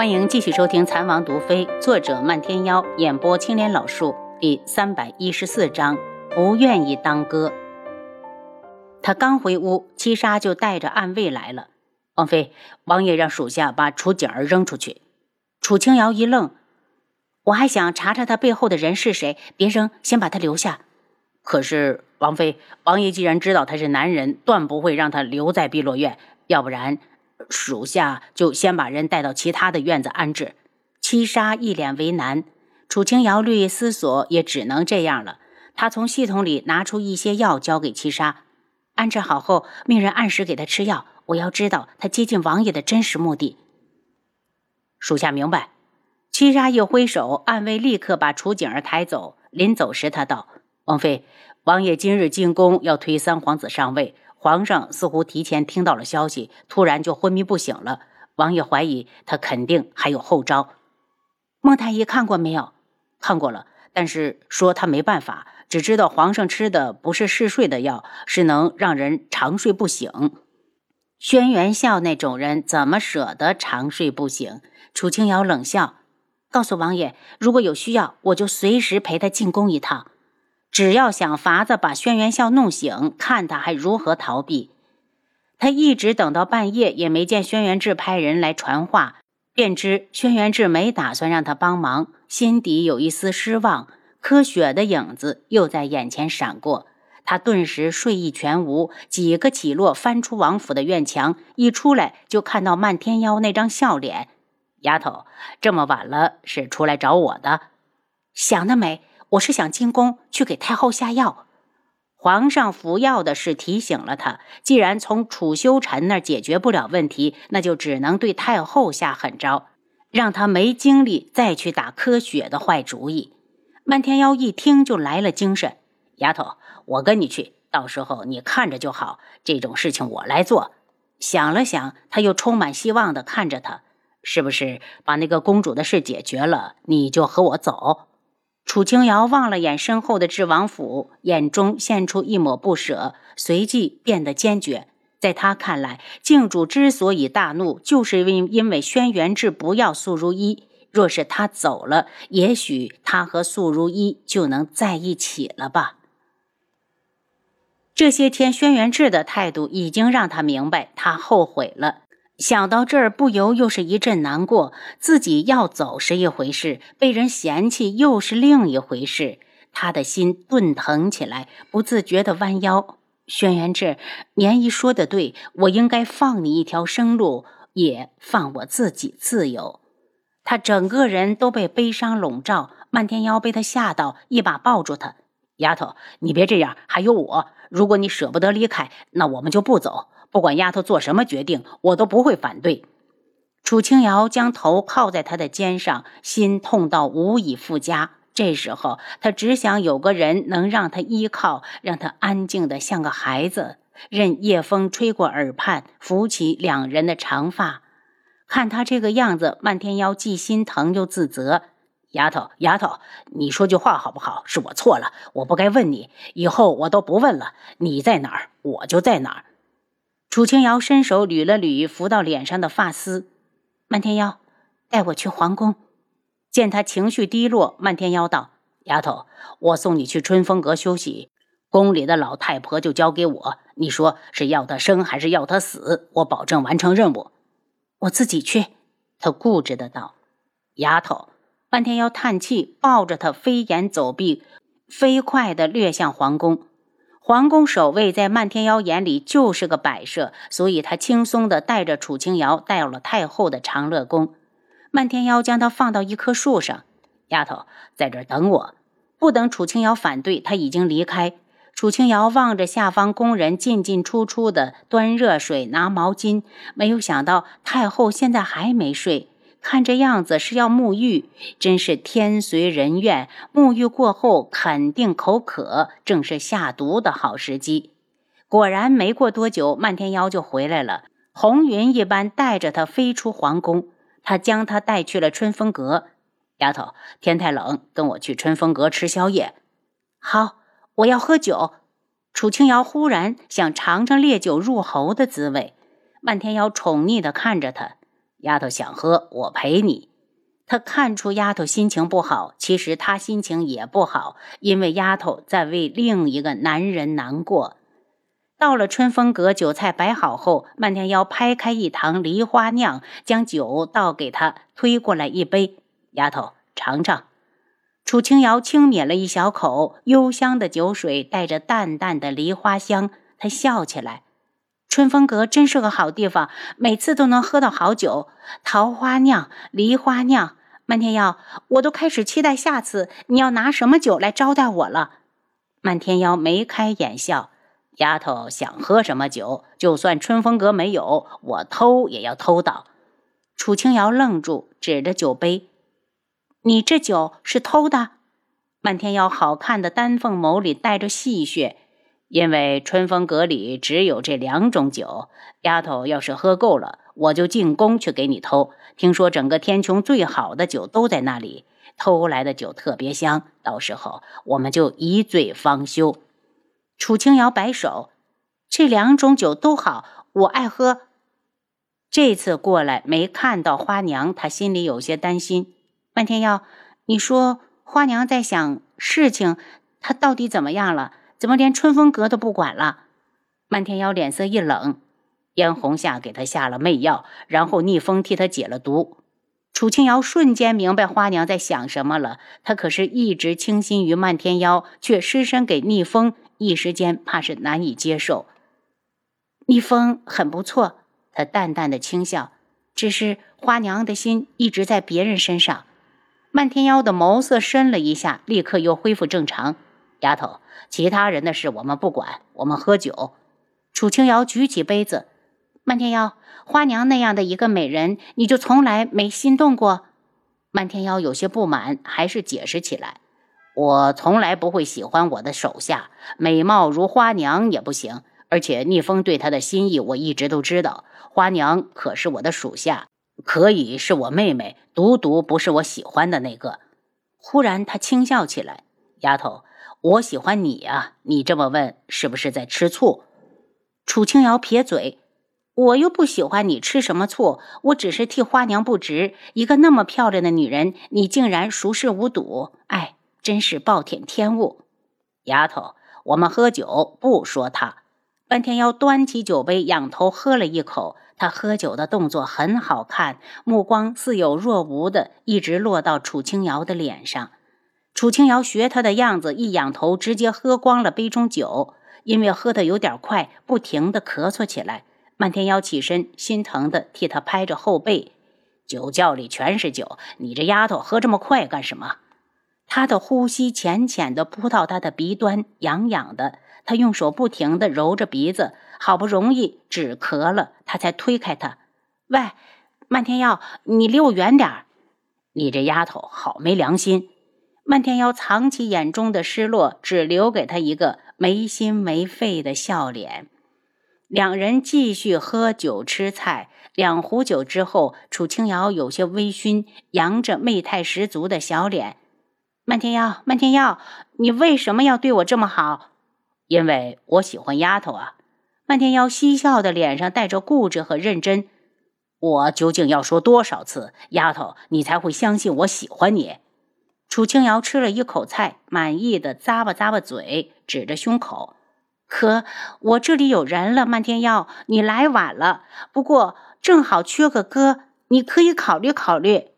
欢迎继续收听《残王毒妃》，作者漫天妖，演播青莲老树，第三百一十四章。不愿意当哥。他刚回屋，七杀就带着暗卫来了。王妃，王爷让属下把楚景儿扔出去。楚清瑶一愣，我还想查查他背后的人是谁，别扔，先把他留下。可是王妃，王爷既然知道他是男人，断不会让他留在碧落院，要不然。属下就先把人带到其他的院子安置。七杀一脸为难，楚清瑶略一思索，也只能这样了。他从系统里拿出一些药，交给七杀，安置好后，命人按时给他吃药。我要知道他接近王爷的真实目的。属下明白。七杀一挥手，暗卫立刻把楚景儿抬走。临走时，他道：“王妃，王爷今日进宫要推三皇子上位。”皇上似乎提前听到了消息，突然就昏迷不醒了。王爷怀疑他肯定还有后招。孟太医看过没有？看过了，但是说他没办法，只知道皇上吃的不是嗜睡的药，是能让人长睡不醒。轩辕笑那种人怎么舍得长睡不醒？楚清瑶冷笑，告诉王爷，如果有需要，我就随时陪他进宫一趟。只要想法子把轩辕笑弄醒，看他还如何逃避。他一直等到半夜，也没见轩辕志派人来传话，便知轩辕志没打算让他帮忙，心底有一丝失望。柯雪的影子又在眼前闪过，他顿时睡意全无，几个起落翻出王府的院墙，一出来就看到漫天妖那张笑脸。丫头，这么晚了，是出来找我的？想得美！我是想进宫去给太后下药，皇上服药的事提醒了他。既然从楚修臣那儿解决不了问题，那就只能对太后下狠招，让他没精力再去打柯雪的坏主意。漫天妖一听就来了精神，丫头，我跟你去，到时候你看着就好。这种事情我来做。想了想，他又充满希望地看着他，是不是把那个公主的事解决了，你就和我走？楚清瑶望了眼身后的智王府，眼中现出一抹不舍，随即变得坚决。在他看来，靖主之所以大怒，就是因因为轩辕志不要素如一。若是他走了，也许他和素如一就能在一起了吧。这些天，轩辕志的态度已经让他明白，他后悔了。想到这儿，不由又是一阵难过。自己要走是一回事，被人嫌弃又是另一回事。他的心顿疼起来，不自觉地弯腰。轩辕志，棉衣说的对，我应该放你一条生路，也放我自己自由。他整个人都被悲伤笼罩。漫天妖被他吓到，一把抱住他：“丫头，你别这样，还有我。如果你舍不得离开，那我们就不走。”不管丫头做什么决定，我都不会反对。楚清瑶将头靠在他的肩上，心痛到无以复加。这时候，他只想有个人能让他依靠，让他安静的像个孩子，任夜风吹过耳畔，拂起两人的长发。看他这个样子，漫天妖既心疼又自责。丫头，丫头，你说句话好不好？是我错了，我不该问你，以后我都不问了。你在哪儿，我就在哪儿。楚清瑶伸手捋了捋拂到脸上的发丝，漫天妖，带我去皇宫。见他情绪低落，漫天妖道：“丫头，我送你去春风阁休息，宫里的老太婆就交给我。你说是要她生还是要她死？我保证完成任务。我自己去。”他固执的道：“丫头。”漫天妖叹气，抱着他飞檐走壁，飞快的掠向皇宫。皇宫守卫在漫天妖眼里就是个摆设，所以他轻松地带着楚清瑶到了太后的长乐宫。漫天妖将他放到一棵树上，丫头在这等我。不等楚清瑶反对，他已经离开。楚清瑶望着下方宫人进进出出的端热水、拿毛巾，没有想到太后现在还没睡。看这样子是要沐浴，真是天随人愿。沐浴过后肯定口渴，正是下毒的好时机。果然，没过多久，漫天妖就回来了，红云一般带着他飞出皇宫。他将他带去了春风阁。丫头，天太冷，跟我去春风阁吃宵夜。好，我要喝酒。楚清瑶忽然想尝尝烈酒入喉的滋味。漫天妖宠溺地看着他。丫头想喝，我陪你。他看出丫头心情不好，其实他心情也不好，因为丫头在为另一个男人难过。到了春风阁，酒菜摆好后，漫天妖拍开一堂梨花酿，将酒倒给他，推过来一杯。丫头尝尝。楚清瑶轻抿了一小口，幽香的酒水带着淡淡的梨花香，她笑起来。春风阁真是个好地方，每次都能喝到好酒，桃花酿、梨花酿。漫天妖，我都开始期待下次你要拿什么酒来招待我了。漫天妖眉开眼笑，丫头想喝什么酒，就算春风阁没有，我偷也要偷到。楚清瑶愣住，指着酒杯：“你这酒是偷的？”漫天妖好看的丹凤眸里带着戏谑。因为春风阁里只有这两种酒，丫头要是喝够了，我就进宫去给你偷。听说整个天穹最好的酒都在那里，偷来的酒特别香，到时候我们就一醉方休。楚清瑶摆手，这两种酒都好，我爱喝。这次过来没看到花娘，她心里有些担心。漫天妖，你说花娘在想事情，她到底怎么样了？怎么连春风阁都不管了？漫天妖脸色一冷，燕红夏给他下了媚药，然后逆风替他解了毒。楚清瑶瞬间明白花娘在想什么了。她可是一直倾心于漫天妖，却失身给逆风，一时间怕是难以接受。逆风很不错，他淡淡的轻笑，只是花娘的心一直在别人身上。漫天妖的眸色深了一下，立刻又恢复正常。丫头，其他人的事我们不管，我们喝酒。楚清瑶举起杯子，漫天妖，花娘那样的一个美人，你就从来没心动过？漫天妖有些不满，还是解释起来：我从来不会喜欢我的手下，美貌如花娘也不行。而且逆风对她的心意，我一直都知道。花娘可是我的属下，可以是我妹妹，独独不是我喜欢的那个。忽然，他轻笑起来，丫头。我喜欢你呀，你这么问是不是在吃醋？楚清瑶撇嘴，我又不喜欢你吃什么醋，我只是替花娘不值。一个那么漂亮的女人，你竟然熟视无睹，哎，真是暴殄天物。丫头，我们喝酒不说他。半天妖端起酒杯，仰头喝了一口。他喝酒的动作很好看，目光似有若无的，一直落到楚清瑶的脸上。楚清瑶学他的样子，一仰头，直接喝光了杯中酒。因为喝得有点快，不停地咳嗽起来。漫天妖起身，心疼地替他拍着后背：“酒窖里全是酒，你这丫头喝这么快干什么？”他的呼吸浅浅地扑到他的鼻端，痒痒的。他用手不停地揉着鼻子，好不容易止咳了，他才推开他：“喂，漫天妖，你离我远点儿！你这丫头好没良心！”漫天妖藏起眼中的失落，只留给他一个没心没肺的笑脸。两人继续喝酒吃菜，两壶酒之后，楚清瑶有些微醺，扬着媚态十足的小脸：“漫天妖，漫天妖，你为什么要对我这么好？因为我喜欢丫头啊。”漫天妖嬉笑的脸上带着固执和认真。我究竟要说多少次，丫头，你才会相信我喜欢你？楚清瑶吃了一口菜，满意的咂巴咂巴嘴，指着胸口：“可我这里有人了，漫天妖，你来晚了。不过正好缺个哥，你可以考虑考虑。”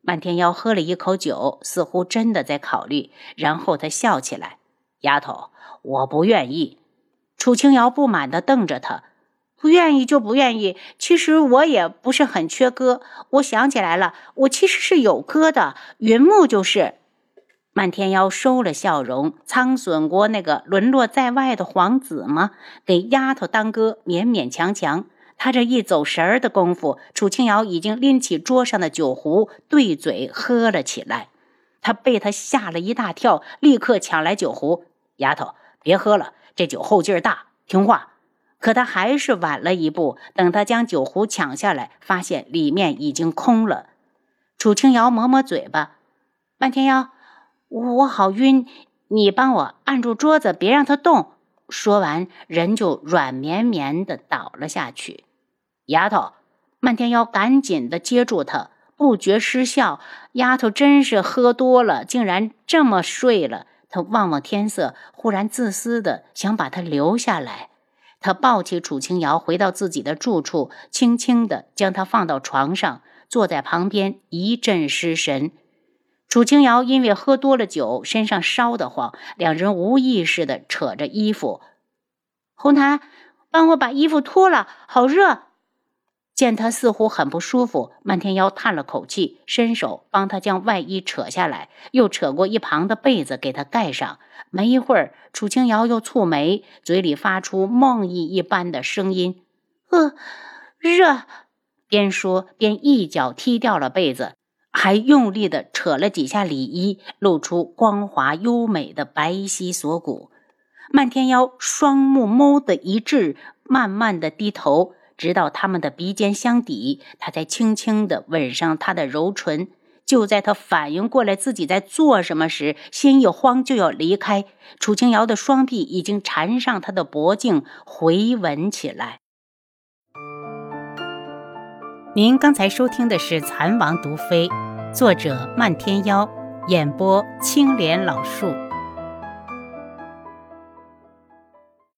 漫天妖喝了一口酒，似乎真的在考虑，然后他笑起来：“丫头，我不愿意。”楚清瑶不满的瞪着他。不愿意就不愿意。其实我也不是很缺哥。我想起来了，我其实是有哥的。云木就是。漫天妖收了笑容。苍隼国那个沦落在外的皇子吗？给丫头当哥，勉勉强强。他这一走神儿的功夫，楚清瑶已经拎起桌上的酒壶，对嘴喝了起来。他被他吓了一大跳，立刻抢来酒壶。丫头，别喝了，这酒后劲儿大，听话。可他还是晚了一步。等他将酒壶抢下来，发现里面已经空了。楚清瑶抹抹嘴巴：“漫天妖，我好晕，你帮我按住桌子，别让它动。”说完，人就软绵绵的倒了下去。丫头，漫天妖赶紧的接住他，不觉失笑：“丫头真是喝多了，竟然这么睡了。”他望望天色，忽然自私的想把他留下来。他抱起楚清瑶，回到自己的住处，轻轻的将她放到床上，坐在旁边一阵失神。楚清瑶因为喝多了酒，身上烧得慌，两人无意识的扯着衣服。红檀，帮我把衣服脱了，好热。见他似乎很不舒服，漫天妖叹了口气，伸手帮他将外衣扯下来，又扯过一旁的被子给他盖上。没一会儿，楚清瑶又蹙眉，嘴里发出梦呓一般的声音：“呃，热。”边说边一脚踢掉了被子，还用力地扯了几下里衣，露出光滑优美的白皙锁骨。漫天妖双目眸的一滞，慢慢的低头。直到他们的鼻尖相抵，他才轻轻地吻上她的柔唇。就在他反应过来自己在做什么时，心一慌就要离开，楚清瑶的双臂已经缠上他的脖颈，回吻起来。您刚才收听的是《蚕王毒妃》，作者漫天妖，演播青莲老树。